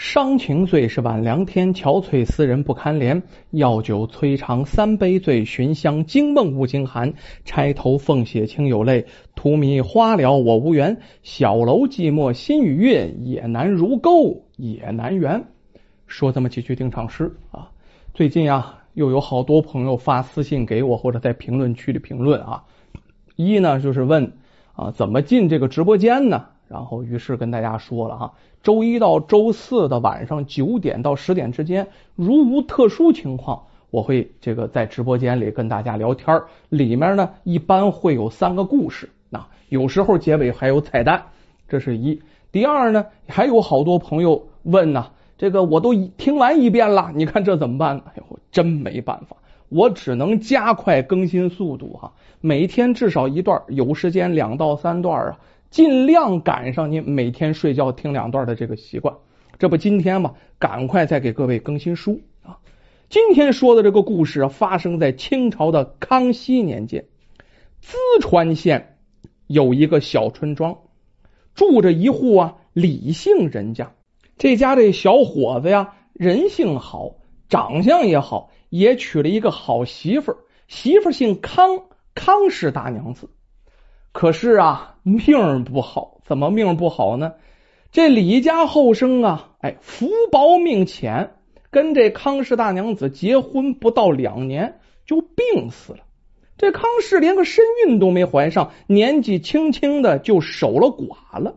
伤情最是晚凉天，憔悴思人不堪怜。药酒摧肠三杯醉，寻香惊梦误惊寒。钗头凤血清有泪，荼蘼花了我无缘。小楼寂寞心与月，也难如钩也难圆。说这么几句定场诗啊。最近啊，又有好多朋友发私信给我，或者在评论区里评论啊。一呢，就是问啊，怎么进这个直播间呢？然后，于是跟大家说了哈，周一到周四的晚上九点到十点之间，如无特殊情况，我会这个在直播间里跟大家聊天里面呢，一般会有三个故事，那有时候结尾还有彩蛋，这是一。第二呢，还有好多朋友问呢，这个我都听完一遍了，你看这怎么办？哎呦，真没办法，我只能加快更新速度哈，每天至少一段，有时间两到三段啊。尽量赶上您每天睡觉听两段的这个习惯，这不今天嘛，赶快再给各位更新书啊！今天说的这个故事啊，发生在清朝的康熙年间，淄川县有一个小村庄，住着一户啊李姓人家。这家这小伙子呀，人性好，长相也好，也娶了一个好媳妇儿，媳妇儿姓康，康氏大娘子。可是啊，命不好，怎么命不好呢？这李家后生啊，哎，福薄命浅，跟这康氏大娘子结婚不到两年就病死了。这康氏连个身孕都没怀上，年纪轻轻的就守了寡了。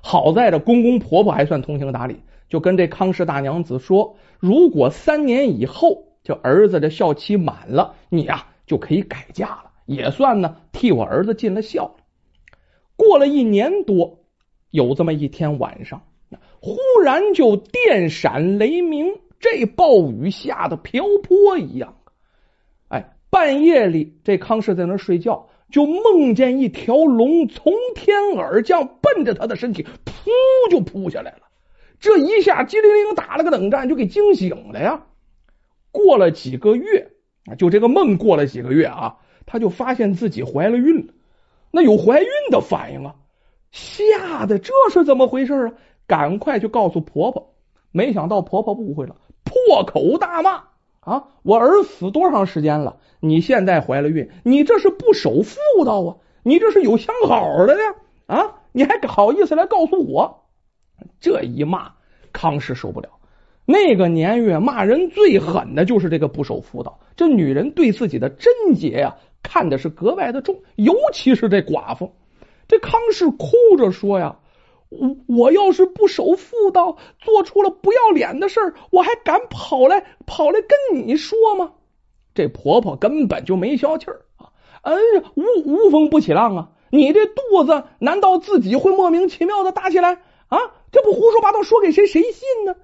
好在这公公婆婆还算通情达理，就跟这康氏大娘子说：如果三年以后这儿子的孝期满了，你呀就可以改嫁了。也算呢，替我儿子尽了孝。过了一年多，有这么一天晚上，忽然就电闪雷鸣，这暴雨下的瓢泼一样。哎，半夜里，这康氏在那睡觉，就梦见一条龙从天而降，奔着他的身体噗就扑下来了。这一下，机灵灵打了个冷战，就给惊醒了呀。过了几个月，就这个梦过了几个月啊。他就发现自己怀了孕了，那有怀孕的反应啊，吓得这是怎么回事啊？赶快去告诉婆婆，没想到婆婆误会了，破口大骂啊！我儿死多长时间了？你现在怀了孕，你这是不守妇道啊！你这是有相好的呀啊！你还好意思来告诉我？这一骂，康氏受不了。那个年月骂人最狠的就是这个不守妇道，这女人对自己的贞洁呀。看的是格外的重，尤其是这寡妇。这康氏哭着说呀：“我我要是不守妇道，做出了不要脸的事儿，我还敢跑来跑来跟你说吗？”这婆婆根本就没消气儿啊！哎呀，无无风不起浪啊！你这肚子难道自己会莫名其妙的大起来啊？这不胡说八道说给谁谁信呢？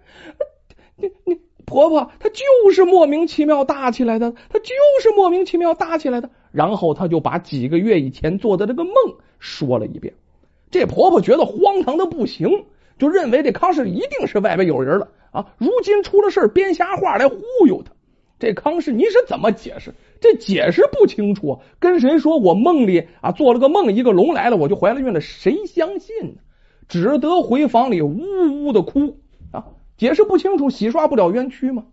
你你。婆婆，她就是莫名其妙大起来的，她就是莫名其妙大起来的。然后她就把几个月以前做的这个梦说了一遍。这婆婆觉得荒唐的不行，就认为这康氏一定是外边有人了啊！如今出了事编瞎话来忽悠她。这康氏你是怎么解释？这解释不清楚，跟谁说我梦里啊做了个梦，一个龙来了，我就怀了孕了，谁相信呢？只得回房里呜呜的哭。解释不清楚，洗刷不了冤屈吗？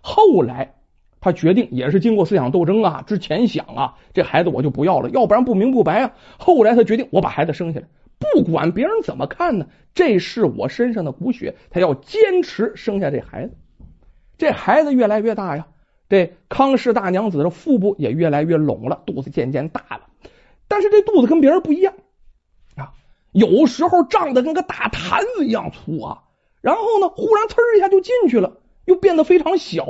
后来他决定，也是经过思想斗争啊。之前想啊，这孩子我就不要了，要不然不明不白啊。后来他决定，我把孩子生下来，不管别人怎么看呢，这是我身上的骨血，他要坚持生下这孩子。这孩子越来越大呀，这康氏大娘子的腹部也越来越隆了，肚子渐渐大了。但是这肚子跟别人不一样啊，有时候胀的跟个大坛子一样粗啊。然后呢？忽然呲一下就进去了，又变得非常小。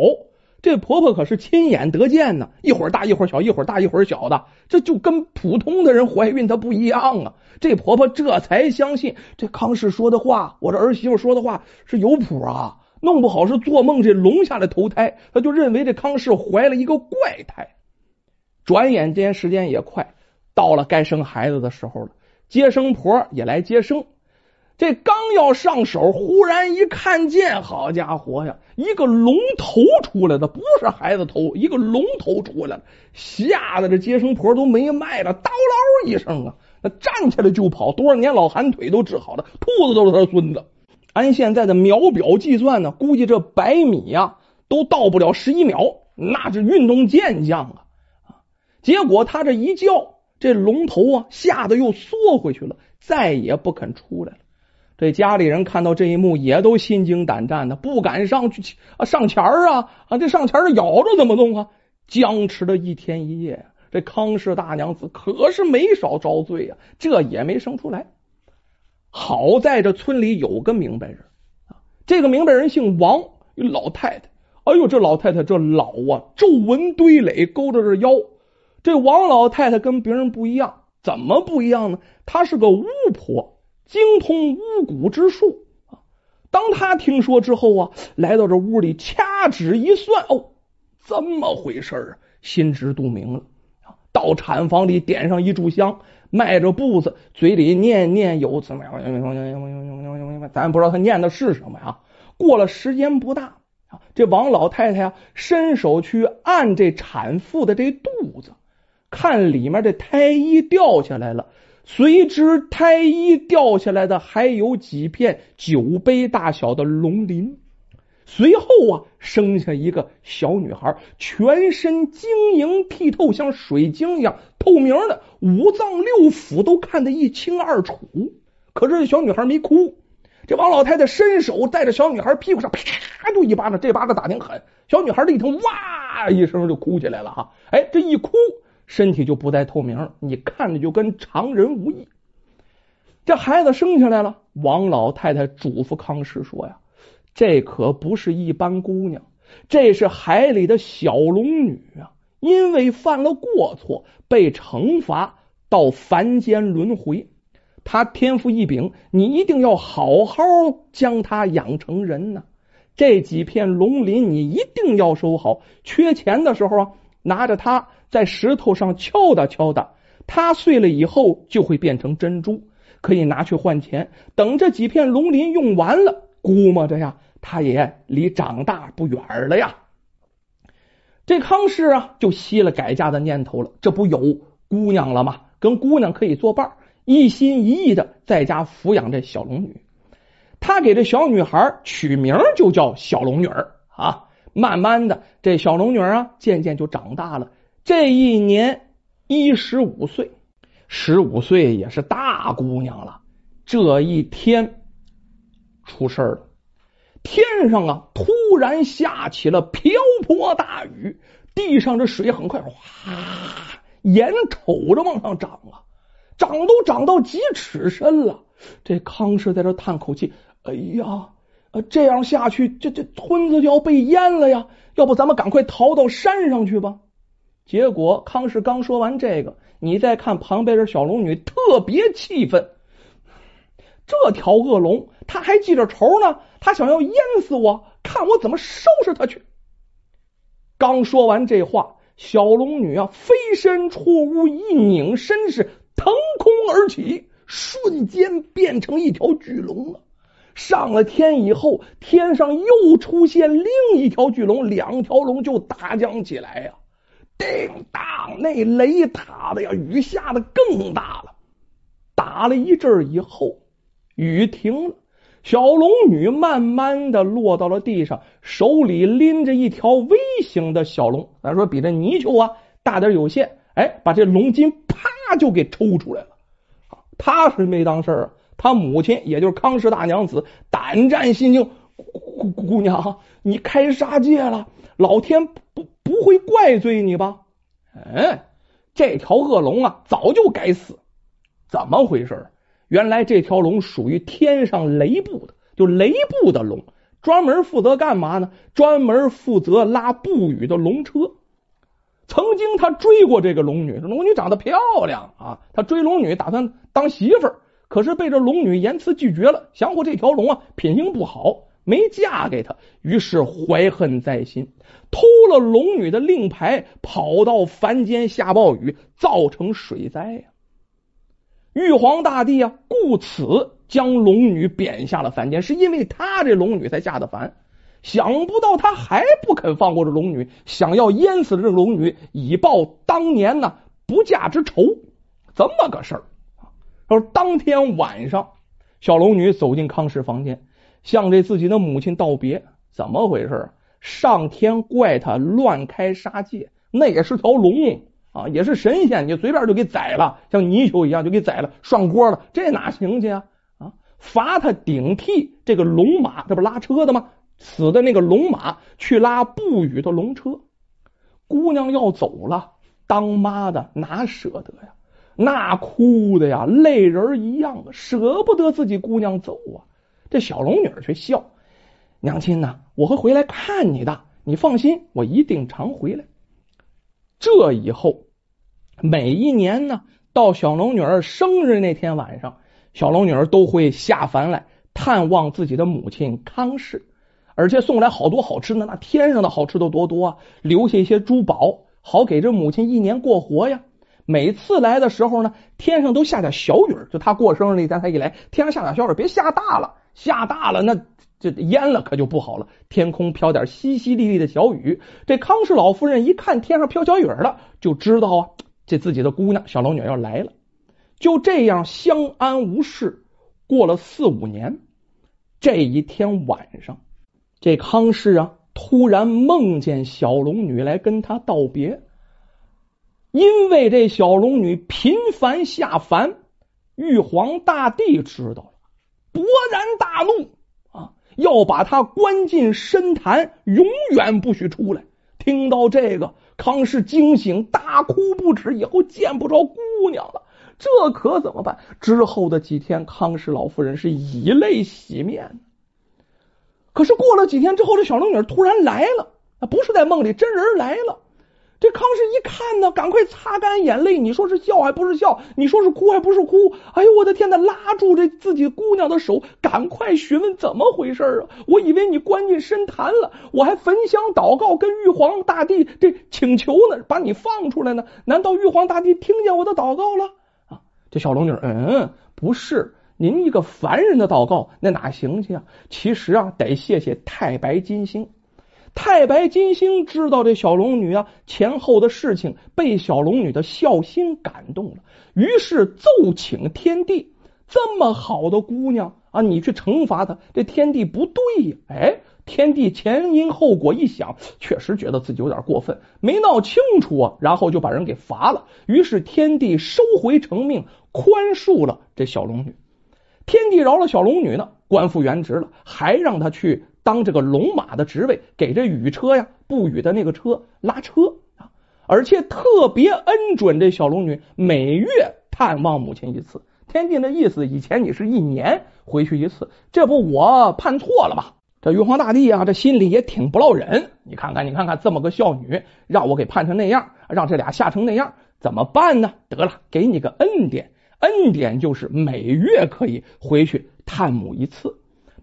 这婆婆可是亲眼得见呢，一会儿大一会儿小，一会儿大一会儿小的，这就跟普通的人怀孕她不一样啊。这婆婆这才相信这康氏说的话，我这儿媳妇说的话是有谱啊。弄不好是做梦这龙下来投胎，她就认为这康氏怀了一个怪胎。转眼间时间也快到了该生孩子的时候了，接生婆也来接生。这刚要上手，忽然一看见，好家伙呀，一个龙头出来的，不是孩子头，一个龙头出来了，吓得这接生婆都没脉了，叨唠一声啊，那站起来就跑，多少年老寒腿都治好了，兔子都是他孙子。按现在的秒表计算呢，估计这百米呀都到不了十一秒，那是运动健将啊！结果他这一叫，这龙头啊吓得又缩回去了，再也不肯出来了。这家里人看到这一幕，也都心惊胆战的，不敢上去啊上前儿啊啊！这上前儿咬着怎么弄啊？僵持了一天一夜，这康氏大娘子可是没少遭罪呀，这也没生出来。好在这村里有个明白人啊，这个明白人姓王，老太太。哎呦，这老太太这老啊，皱纹堆垒，勾着这腰。这王老太太跟别人不一样，怎么不一样呢？她是个巫婆，精通巫蛊之术啊。当他听说之后啊，来到这屋里掐指一算，哦。这么回事啊？心知肚明了！到产房里点上一炷香，迈着步子，嘴里念念有词，咱不知道他念的是什么呀。过了时间不大，这王老太太呀，伸手去按这产妇的这肚子，看里面的胎衣掉下来了，随之胎衣掉下来的还有几片酒杯大小的龙鳞。随后啊，生下一个小女孩，全身晶莹剔透，像水晶一样透明的，五脏六腑都看得一清二楚。可是这小女孩没哭，这王老太太伸手在这小女孩屁股上啪就一巴掌，这巴掌打挺狠。小女孩这一疼，哇一声就哭起来了哈。哎，这一哭，身体就不再透明，你看着就跟常人无异。这孩子生下来了，王老太太嘱咐康氏说呀。这可不是一般姑娘，这是海里的小龙女啊！因为犯了过错，被惩罚到凡间轮回。她天赋异禀，你一定要好好将她养成人呢。这几片龙鳞你一定要收好，缺钱的时候啊，拿着它在石头上敲打敲打，它碎了以后就会变成珍珠，可以拿去换钱。等这几片龙鳞用完了，估摸着呀。他也离长大不远了呀。这康氏啊，就息了改嫁的念头了。这不有姑娘了吗？跟姑娘可以作伴，一心一意的在家抚养这小龙女。他给这小女孩取名就叫小龙女儿啊。慢慢的，这小龙女啊，渐渐就长大了。这一年一十五岁，十五岁也是大姑娘了。这一天出事了。天上啊，突然下起了瓢泼大雨，地上这水很快哗，眼瞅着往上涨啊，涨都涨到几尺深了。这康氏在这叹口气：“哎呀，这样下去，这这村子就要被淹了呀！要不咱们赶快逃到山上去吧？”结果康氏刚说完这个，你再看旁边这小龙女，特别气愤。这条恶龙，他还记着仇呢，他想要淹死我，看我怎么收拾他去。刚说完这话，小龙女啊飞身出屋，一拧身势，腾空而起，瞬间变成一条巨龙了。上了天以后，天上又出现另一条巨龙，两条龙就打将起来呀！叮当，那雷打的呀，雨下的更大了。打了一阵以后。雨停了，小龙女慢慢的落到了地上，手里拎着一条微型的小龙，咱说比这泥鳅啊大点有限。哎，把这龙筋啪就给抽出来了。他是没当事儿啊，他母亲也就是康氏大娘子胆战心惊，姑姑娘，你开杀戒了，老天不会怪罪你吧？嗯，这条恶龙啊，早就该死，怎么回事？原来这条龙属于天上雷部的，就雷部的龙，专门负责干嘛呢？专门负责拉布雨的龙车。曾经他追过这个龙女，龙女长得漂亮啊，他追龙女打算当媳妇儿，可是被这龙女严词拒绝了，想过这条龙啊品行不好，没嫁给他，于是怀恨在心，偷了龙女的令牌，跑到凡间下暴雨，造成水灾呀。玉皇大帝啊，故此将龙女贬下了凡间，是因为他这龙女才下的凡。想不到他还不肯放过这龙女，想要淹死这龙女，以报当年呢不嫁之仇。这么个事儿。说当天晚上，小龙女走进康氏房间，向这自己的母亲道别。怎么回事？上天怪他乱开杀戒，那也是条龙啊，也是神仙，你随便就给宰了，像泥鳅一样就给宰了，涮锅了，这哪行去啊？啊，罚他顶替这个龙马，这不拉车的吗？死的那个龙马去拉不语的龙车，姑娘要走了，当妈的哪舍得呀？那哭的呀，泪人一样，舍不得自己姑娘走啊。这小龙女却笑：“娘亲呐，我会回来看你的，你放心，我一定常回来。”这以后，每一年呢，到小龙女儿生日那天晚上，小龙女儿都会下凡来探望自己的母亲康氏，而且送来好多好吃的，那天上的好吃的多多啊，留下一些珠宝，好给这母亲一年过活呀。每次来的时候呢，天上都下点小雨就他过生日那天，他一来，天上下点小雨别下大了，下大了那这淹了可就不好了。天空飘点淅淅沥沥的小雨，这康氏老夫人一看天上飘小雨了，就知道啊，这自己的姑娘小龙女要来了。就这样相安无事，过了四五年。这一天晚上，这康氏啊，突然梦见小龙女来跟他道别。因为这小龙女频繁下凡，玉皇大帝知道了，勃然大怒啊，要把她关进深潭，永远不许出来。听到这个，康氏惊醒，大哭不止，以后见不着姑娘了，这可怎么办？之后的几天，康氏老夫人是以泪洗面。可是过了几天之后，这小龙女突然来了，不是在梦里，真人来了。这康氏一看呢，赶快擦干眼泪。你说是笑还不是笑？你说是哭还不是哭？哎呦，我的天呐！拉住这自己姑娘的手，赶快询问怎么回事啊！我以为你关进深潭了，我还焚香祷告，跟玉皇大帝这请求呢，把你放出来呢。难道玉皇大帝听见我的祷告了？啊，这小龙女，嗯，不是，您一个凡人的祷告，那哪行去啊？其实啊，得谢谢太白金星。太白金星知道这小龙女啊前后的事情，被小龙女的孝心感动了，于是奏请天帝：这么好的姑娘啊，你去惩罚她，这天帝不对呀！哎，天帝前因后果一想，确实觉得自己有点过分，没闹清楚啊，然后就把人给罚了。于是天帝收回成命，宽恕了这小龙女。天帝饶了小龙女呢，官复原职了，还让她去。当这个龙马的职位，给这雨车呀，不雨的那个车拉车啊，而且特别恩准这小龙女每月探望母亲一次。天帝的意思，以前你是一年回去一次，这不我判错了吗？这玉皇大帝啊，这心里也挺不落忍。你看看，你看看，这么个孝女，让我给判成那样，让这俩吓成那样，怎么办呢？得了，给你个恩典，恩典就是每月可以回去探母一次。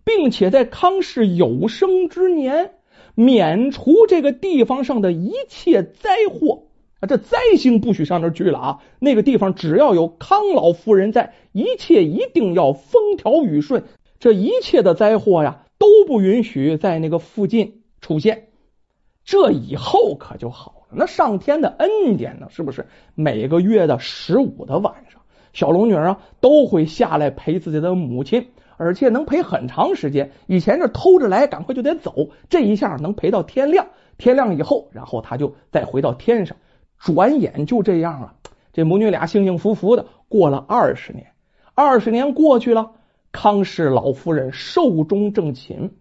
并且在康氏有生之年，免除这个地方上的一切灾祸啊！这灾星不许上那去了啊！那个地方只要有康老夫人在，一切一定要风调雨顺。这一切的灾祸呀，都不允许在那个附近出现。这以后可就好了。那上天的恩典呢？是不是每个月的十五的晚上，小龙女啊都会下来陪自己的母亲？而且能陪很长时间。以前这偷着来，赶快就得走。这一下能陪到天亮，天亮以后，然后他就再回到天上。转眼就这样了，这母女俩幸幸福福的过了二十年。二十年过去了，康氏老夫人寿终正寝，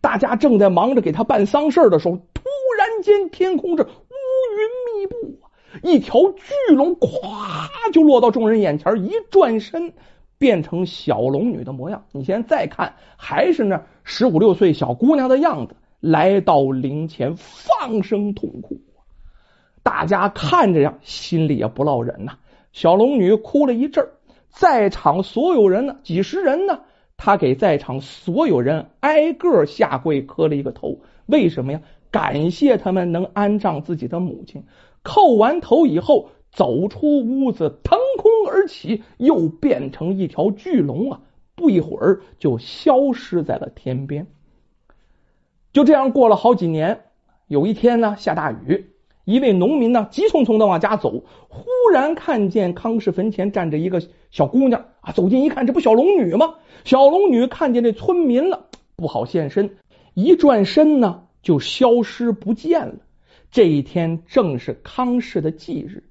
大家正在忙着给她办丧事的时候，突然间天空这乌云密布啊，一条巨龙咵就落到众人眼前，一转身。变成小龙女的模样，你现在再看，还是那十五六岁小姑娘的样子，来到灵前放声痛哭。大家看着呀，心里也不落忍呐。小龙女哭了一阵儿，在场所有人呢，几十人呢，她给在场所有人挨个下跪磕了一个头。为什么呀？感谢他们能安葬自己的母亲。叩完头以后。走出屋子，腾空而起，又变成一条巨龙啊！不一会儿就消失在了天边。就这样过了好几年。有一天呢，下大雨，一位农民呢急匆匆的往家走，忽然看见康氏坟前站着一个小姑娘啊！走近一看，这不小龙女吗？小龙女看见这村民了，不好现身，一转身呢就消失不见了。这一天正是康氏的忌日，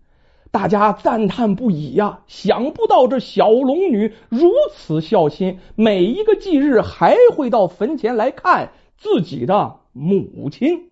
大家赞叹不已呀！想不到这小龙女如此孝心，每一个忌日还会到坟前来看自己的母亲。